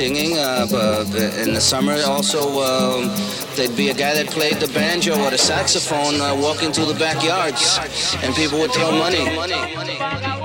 Singing uh, uh, in the summer. Also, um, there'd be a guy that played the banjo or the saxophone uh, walking through the backyards, and people would throw money.